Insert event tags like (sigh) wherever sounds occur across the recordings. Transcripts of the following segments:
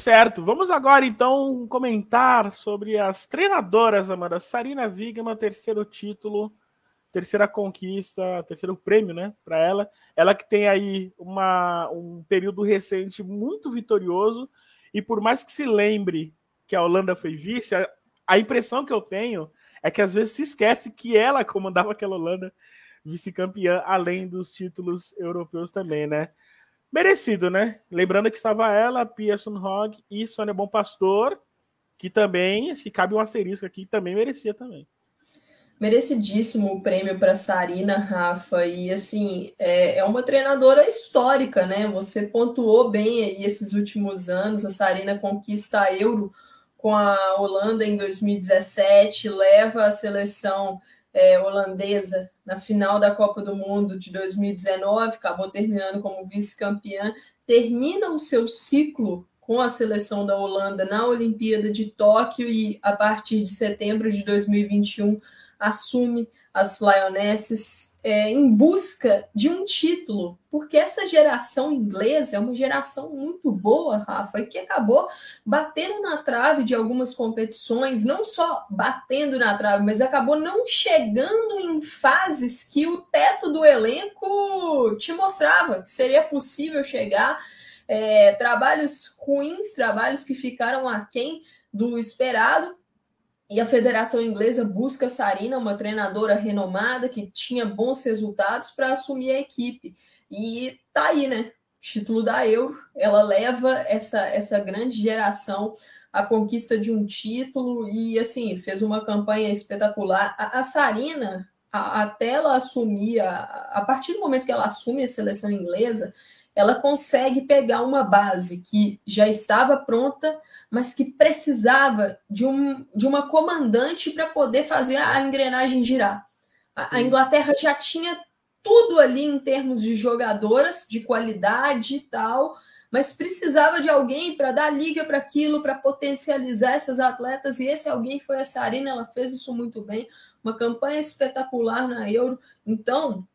Certo, vamos agora então comentar sobre as treinadoras, Amanda. Sarina Wigman, terceiro título, terceira conquista, terceiro prêmio, né, para ela. Ela que tem aí uma, um período recente muito vitorioso e por mais que se lembre que a Holanda foi vice, a, a impressão que eu tenho é que às vezes se esquece que ela comandava aquela Holanda vice-campeã, além dos títulos europeus também, né? Merecido, né? Lembrando que estava ela, Pearson Hogg e Sônia Bom Pastor, que também, que cabe um asterisco aqui, também merecia também. Merecidíssimo o prêmio para Sarina, Rafa, e assim, é, é, uma treinadora histórica, né? Você pontuou bem aí esses últimos anos, a Sarina conquista a Euro com a Holanda em 2017, leva a seleção é, holandesa na final da Copa do Mundo de 2019, acabou terminando como vice-campeã, termina o seu ciclo com a seleção da Holanda na Olimpíada de Tóquio e a partir de setembro de 2021 assume as Lionesses é, em busca de um título, porque essa geração inglesa é uma geração muito boa, Rafa, e que acabou batendo na trave de algumas competições, não só batendo na trave, mas acabou não chegando em fases que o teto do elenco te mostrava que seria possível chegar. É, trabalhos ruins, trabalhos que ficaram aquém do esperado, e a Federação Inglesa busca Sarina, uma treinadora renomada que tinha bons resultados, para assumir a equipe. E tá aí, né? Título da Euro, ela leva essa, essa grande geração à conquista de um título e, assim, fez uma campanha espetacular. A, a Sarina, a, até ela assumir, a, a partir do momento que ela assume a seleção inglesa, ela consegue pegar uma base que já estava pronta, mas que precisava de, um, de uma comandante para poder fazer a engrenagem girar. A, a, Inglaterra já tinha tudo ali em termos de jogadoras, de qualidade e tal, mas precisava de alguém para dar liga para aquilo, para potencializar essas atletas, e esse alguém foi a Sarina, ela fez isso muito bem, uma campanha espetacular na Euro. Então,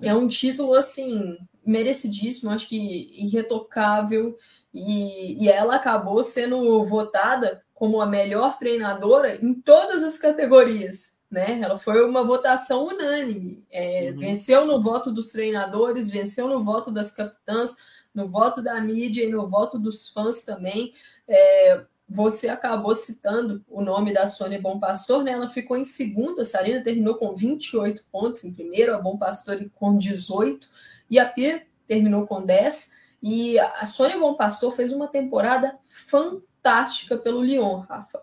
é um título assim merecidíssimo, acho que irretocável. E, e ela acabou sendo votada como a melhor treinadora em todas as categorias. Né? Ela foi uma votação unânime. É, uhum. Venceu no voto dos treinadores, venceu no voto das capitãs, no voto da mídia e no voto dos fãs também. É, você acabou citando o nome da Sônia Bom Pastor, né? Ela ficou em segundo, a Sarina terminou com 28 pontos em primeiro, a Bom Pastor com 18 e a Pia terminou com 10. E a Sônia Bom Pastor fez uma temporada fantástica pelo Lyon, Rafa.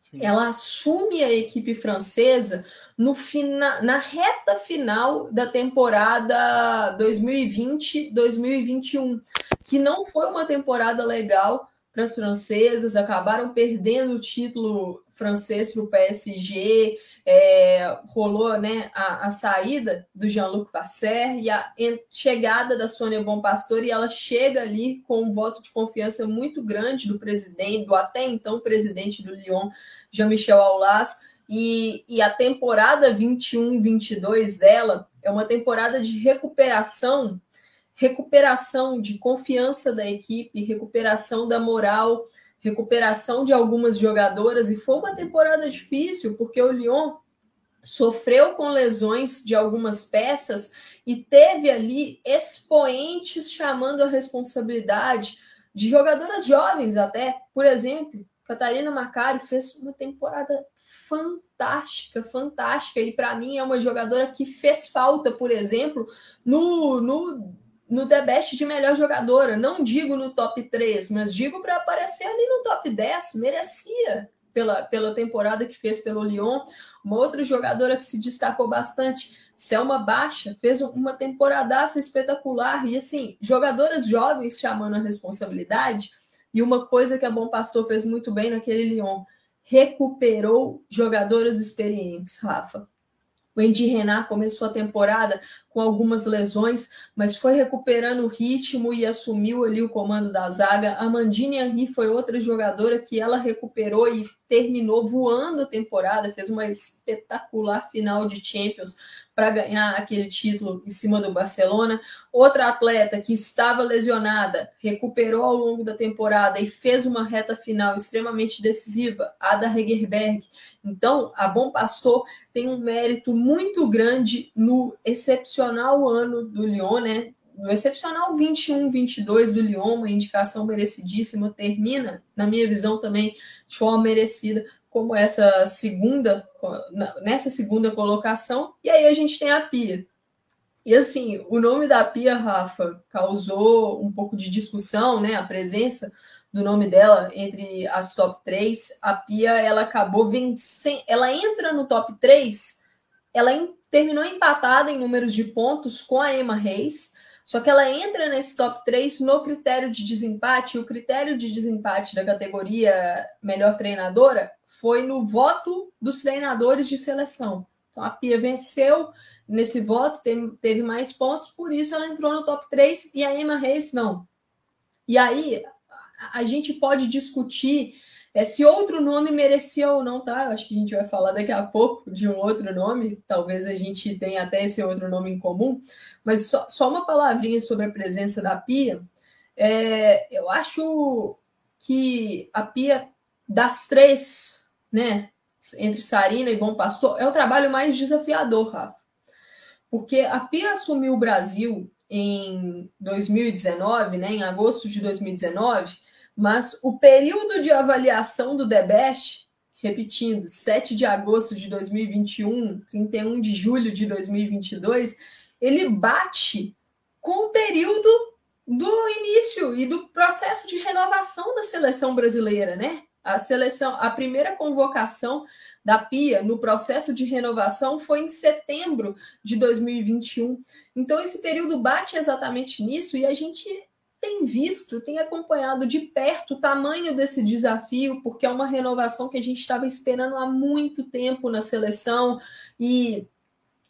Sim. Ela assume a equipe francesa no fina, na reta final da temporada 2020-2021, que não foi uma temporada legal para as francesas, acabaram perdendo o título francês para o PSG, é, rolou né, a, a, saída do Jean-Luc Vasser e a chegada da Sônia Bom Pastor, e ela chega ali com um voto de confiança muito grande do presidente, do até então presidente do Lyon, Jean-Michel Aulas, e, e a temporada 21-22 dela é uma temporada de recuperação recuperação de confiança da equipe, recuperação da moral, recuperação de algumas jogadoras. E foi uma temporada difícil, porque o Lyon sofreu com lesões de algumas peças e teve ali expoentes chamando a responsabilidade de jogadoras jovens até. Por exemplo, Catarina Macari fez uma temporada fantástica, fantástica. E para mim é uma jogadora que fez falta, por exemplo, no, no no The Best de melhor jogadora. Não digo no top 3, mas digo para aparecer ali no top 10. Merecia pela, pela temporada que fez pelo Lyon. Uma outra jogadora que se destacou bastante, Selma Baixa, fez uma temporadaça espetacular. E assim, jogadoras jovens chamando a responsabilidade. E uma coisa que a Bom Pastor fez muito bem naquele Lyon, recuperou jogadoras experientes, Rafa. O Andy Renard começou a temporada com algumas lesões, mas foi recuperando o ritmo e assumiu ali o comando da zaga. A Mandine Henry foi outra jogadora que ela recuperou e terminou voando a temporada, fez uma espetacular final de Champions para ganhar aquele título em cima do Barcelona. Outra atleta que estava lesionada, recuperou ao longo da temporada e fez uma reta final extremamente decisiva, Ada Hegerberg. Então, a Bom Pastor tem um mérito muito grande no excepcional ano do Lyon, né? No excepcional 21-22 do Lyon, uma indicação merecidíssima, termina, na minha visão, também de forma merecida como essa segunda, nessa segunda colocação, e aí a gente tem a Pia. E assim, o nome da Pia, Rafa, causou um pouco de discussão, né? A presença do nome dela entre as top 3. A Pia, ela acabou vencendo, ela entra no top 3, ela terminou empatada em números de pontos com a Emma Reis, só que ela entra nesse top 3 no critério de desempate. O critério de desempate da categoria melhor treinadora foi no voto dos treinadores de seleção. Então a Pia venceu nesse voto, teve, teve mais pontos, por isso ela entrou no top 3 e a Emma Reis não. E aí a gente pode discutir é, se outro nome merecia ou não, tá? Acho que a gente vai falar daqui a pouco de um outro nome, talvez a gente tenha até esse outro nome em comum, mas só, só uma palavrinha sobre a presença da Pia. É, eu acho que a Pia, das três, né, entre Sarina e Bom Pastor, é o trabalho mais desafiador, Rafa. Porque a Pia assumiu o Brasil em 2019, né, em agosto de 2019, mas o período de avaliação do DEBEST, repetindo, 7 de agosto de 2021, 31 de julho de 2022, ele bate com o período do início e do processo de renovação da seleção brasileira, né? A seleção, a primeira convocação da Pia no processo de renovação foi em setembro de 2021. Então esse período bate exatamente nisso e a gente tem visto, tem acompanhado de perto o tamanho desse desafio, porque é uma renovação que a gente estava esperando há muito tempo na seleção e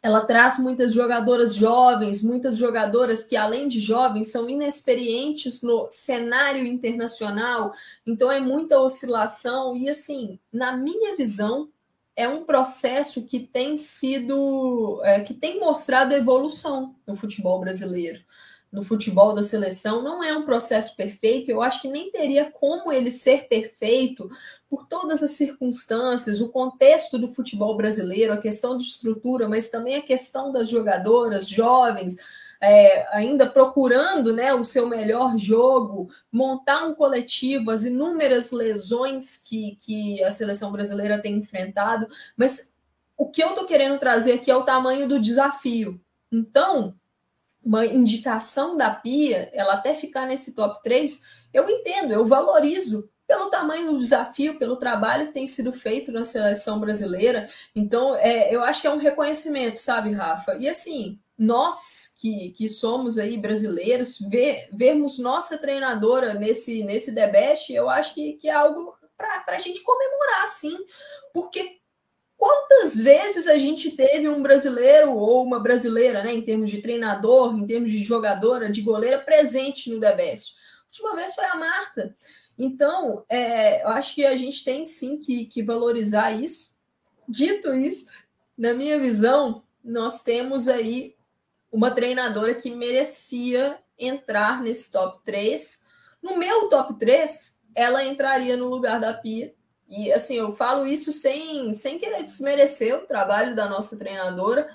ela traz muitas jogadoras jovens, muitas jogadoras que, além de jovens, são inexperientes no cenário internacional, então é muita oscilação. E, assim, na minha visão, é um processo que tem sido, é, que tem mostrado evolução no futebol brasileiro no futebol da seleção não é um processo perfeito. Eu acho que nem teria como ele ser perfeito por todas as circunstâncias, o contexto do futebol brasileiro, a questão de estrutura, mas também a questão das jogadoras jovens. É, ainda procurando né, o seu melhor jogo, montar um coletivo, as inúmeras lesões que, que a seleção brasileira tem enfrentado, mas o que eu estou querendo trazer aqui é o tamanho do desafio. Então, uma indicação da Pia, ela até ficar nesse top 3, eu entendo, eu valorizo pelo tamanho do desafio, pelo trabalho que tem sido feito na seleção brasileira. Então, é, eu acho que é um reconhecimento, sabe, Rafa? E assim, nós que, que somos aí brasileiros, ver, vermos nossa treinadora nesse, nesse debate, eu acho que, que é algo para a gente comemorar, sim, porque Quantas vezes a gente teve um brasileiro ou uma brasileira, né, em termos de treinador, em termos de jogadora, de goleira, presente no The Best? A última vez foi a Marta. Então, é, eu acho que a gente tem sim que, que valorizar isso. Dito isso, na minha visão, nós temos aí uma treinadora que merecia entrar nesse top 3. No meu top 3, ela entraria no lugar da Pia e assim, eu falo isso sem, sem querer desmerecer o trabalho da nossa treinadora,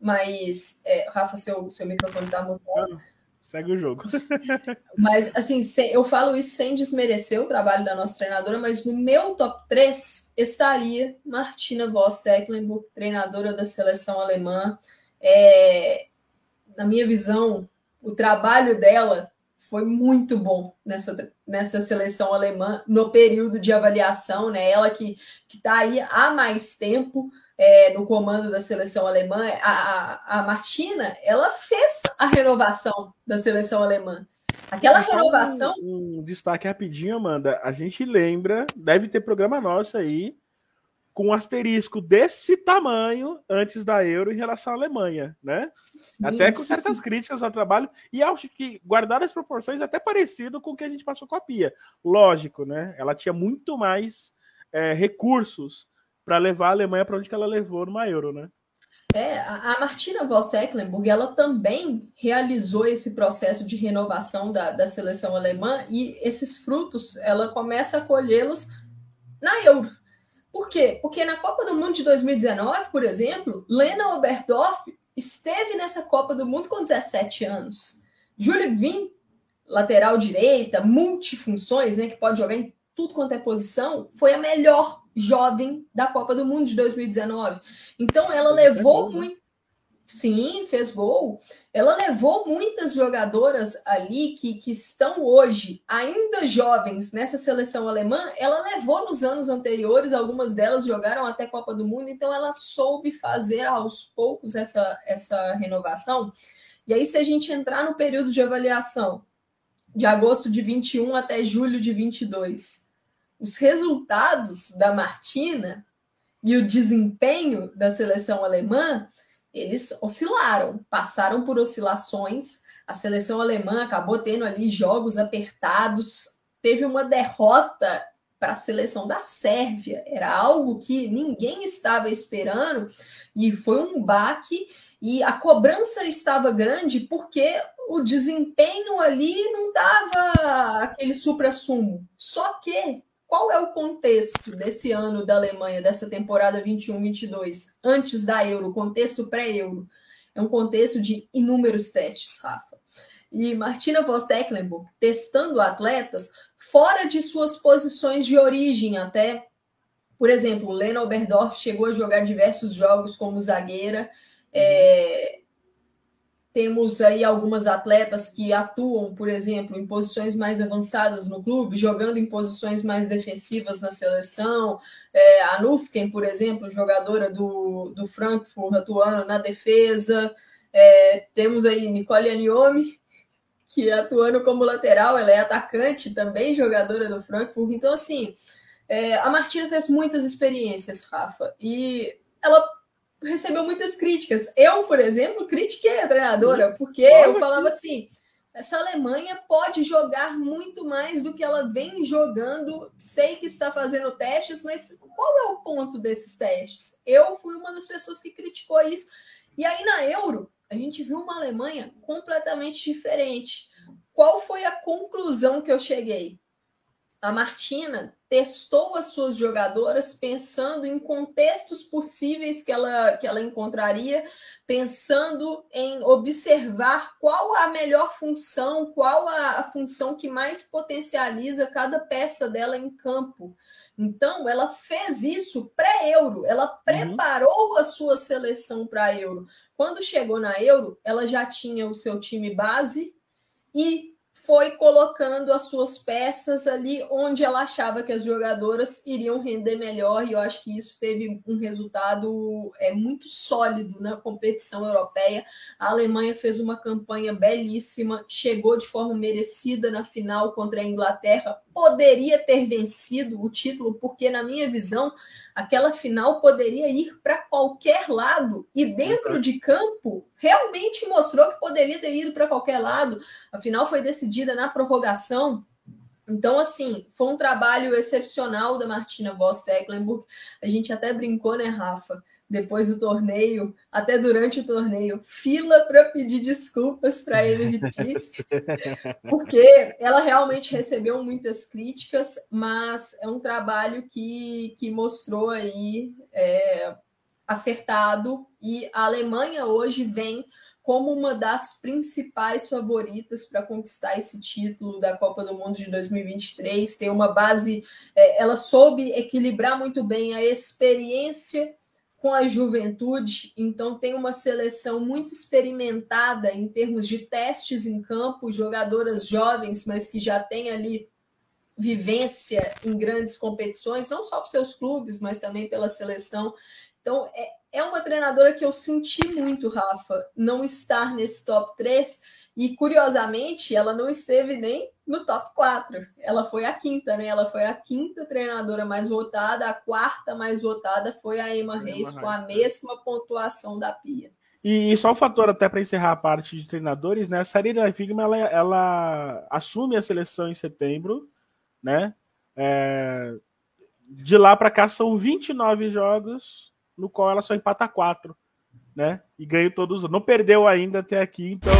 mas, é, Rafa, seu, seu microfone está mutado. Segue o jogo. (laughs) mas, assim, sem, eu falo isso sem desmerecer o trabalho da nossa treinadora, mas no meu top 3 estaria Martina Voss Tecklenburg, treinadora da seleção alemã. É, na minha visão, o trabalho dela foi muito bom nessa, nessa seleção alemã no período de avaliação, né? Ela que está aí há mais tempo é, no comando da seleção alemã, a, a, a, Martina, ela fez a renovação da seleção alemã. Aquela renovação. Um, um destaque rapidinho, Amanda. A gente lembra, deve ter programa nosso aí com um asterisco desse tamanho antes da Euro em relação à Alemanha, né? Sim. Até com certas críticas ao trabalho, e acho que, guardar as proporções, até parecido com o que a gente passou com a Pia. Lógico, né? Ela tinha muito mais é, recursos para levar a Alemanha para onde que ela levou numa Euro, né? É, a Martina Voss-Tecklenburg, ela também realizou esse processo de renovação da, da seleção alemã e esses frutos, ela começa a colhê-los na Euro. Por quê? Porque na Copa do Mundo de 2019, por exemplo, Lena Oberdorf esteve nessa Copa do Mundo com 17 anos. Júlio Vim, lateral direita, multifunções, né, que pode jogar em tudo quanto é posição, foi a melhor jovem da Copa do Mundo de 2019. Então ela levou muito. Sim, fez gol. Ela levou muitas jogadoras ali que, que estão hoje ainda jovens nessa seleção alemã. Ela levou nos anos anteriores, algumas delas jogaram até Copa do Mundo, então ela soube fazer aos poucos essa, essa renovação. E aí, se a gente entrar no período de avaliação, de agosto de 21 até julho de 22, os resultados da Martina e o desempenho da seleção alemã, eles oscilaram, passaram por oscilações. A seleção alemã acabou tendo ali jogos apertados, teve uma derrota para a seleção da Sérvia, era algo que ninguém estava esperando e foi um baque e a cobrança estava grande porque o desempenho ali não estava aquele supra-sumo. Só que qual é o contexto desse ano da Alemanha, dessa temporada 21-22, antes da Euro, contexto pré-Euro? É um contexto de inúmeros testes, Rafa. E Martina Voss-Tecklenburg testando atletas fora de suas posições de origem, até, por exemplo, Lena Oberdorf chegou a jogar diversos jogos como zagueira, é, temos aí algumas atletas que atuam, por exemplo, em posições mais avançadas no clube, jogando em posições mais defensivas na seleção. É, a Nusken, por exemplo, jogadora do, do Frankfurt, atuando na defesa. É, temos aí Nicole Aniomi, que atuando como lateral, ela é atacante também, jogadora do Frankfurt. Então, assim, é, a Martina fez muitas experiências, Rafa, e ela recebeu muitas críticas. Eu, por exemplo, critiquei a treinadora, porque eu falava assim: essa Alemanha pode jogar muito mais do que ela vem jogando. Sei que está fazendo testes, mas qual é o ponto desses testes? Eu fui uma das pessoas que criticou isso. E aí na Euro, a gente viu uma Alemanha completamente diferente. Qual foi a conclusão que eu cheguei? A Martina testou as suas jogadoras pensando em contextos possíveis que ela, que ela encontraria, pensando em observar qual a melhor função, qual a, a função que mais potencializa cada peça dela em campo. Então, ela fez isso pré-euro, ela uhum. preparou uhum. a sua seleção para euro. Quando chegou na euro, ela já tinha o seu time base e foi colocando as suas peças ali onde ela achava que as jogadoras iriam render melhor, e eu acho que isso teve um resultado é, muito sólido na competição europeia. A Alemanha fez uma campanha belíssima, chegou de forma merecida na final contra a Inglaterra, poderia ter vencido o título, porque, na minha visão, aquela final poderia ir para qualquer lado, e dentro de campo realmente mostrou que poderia ter ido para qualquer lado. A final foi decidida na prorrogação. Então, assim, foi um trabalho excepcional da Martina Voss Tecklenburg. A gente até brincou, né, Rafa? Depois do torneio, até durante o torneio, fila para pedir desculpas para a MVT, porque ela realmente recebeu muitas críticas, mas é um trabalho que, que mostrou aí é, acertado e a Alemanha hoje vem como uma das principais favoritas para conquistar esse título da Copa do Mundo de 2023. Tem uma base, é, ela soube equilibrar muito bem a experiência com a juventude, então tem uma seleção muito experimentada em termos de testes em campo, jogadoras jovens, mas que já têm ali vivência em grandes competições, não só para seus clubes, mas também pela seleção. Então, é, é uma treinadora que eu senti muito, Rafa, não estar nesse top 3. E, curiosamente, ela não esteve nem no top 4. Ela foi a quinta, né? Ela foi a quinta treinadora mais votada. A quarta mais votada foi a Emma Reis, com a mesma pontuação da Pia. E, só um fator até para encerrar a parte de treinadores, né? A Sarina Figma, ela, ela assume a seleção em setembro, né? É, de lá para cá são 29 jogos, no qual ela só empata quatro. né? E ganhou todos. Não perdeu ainda até aqui, então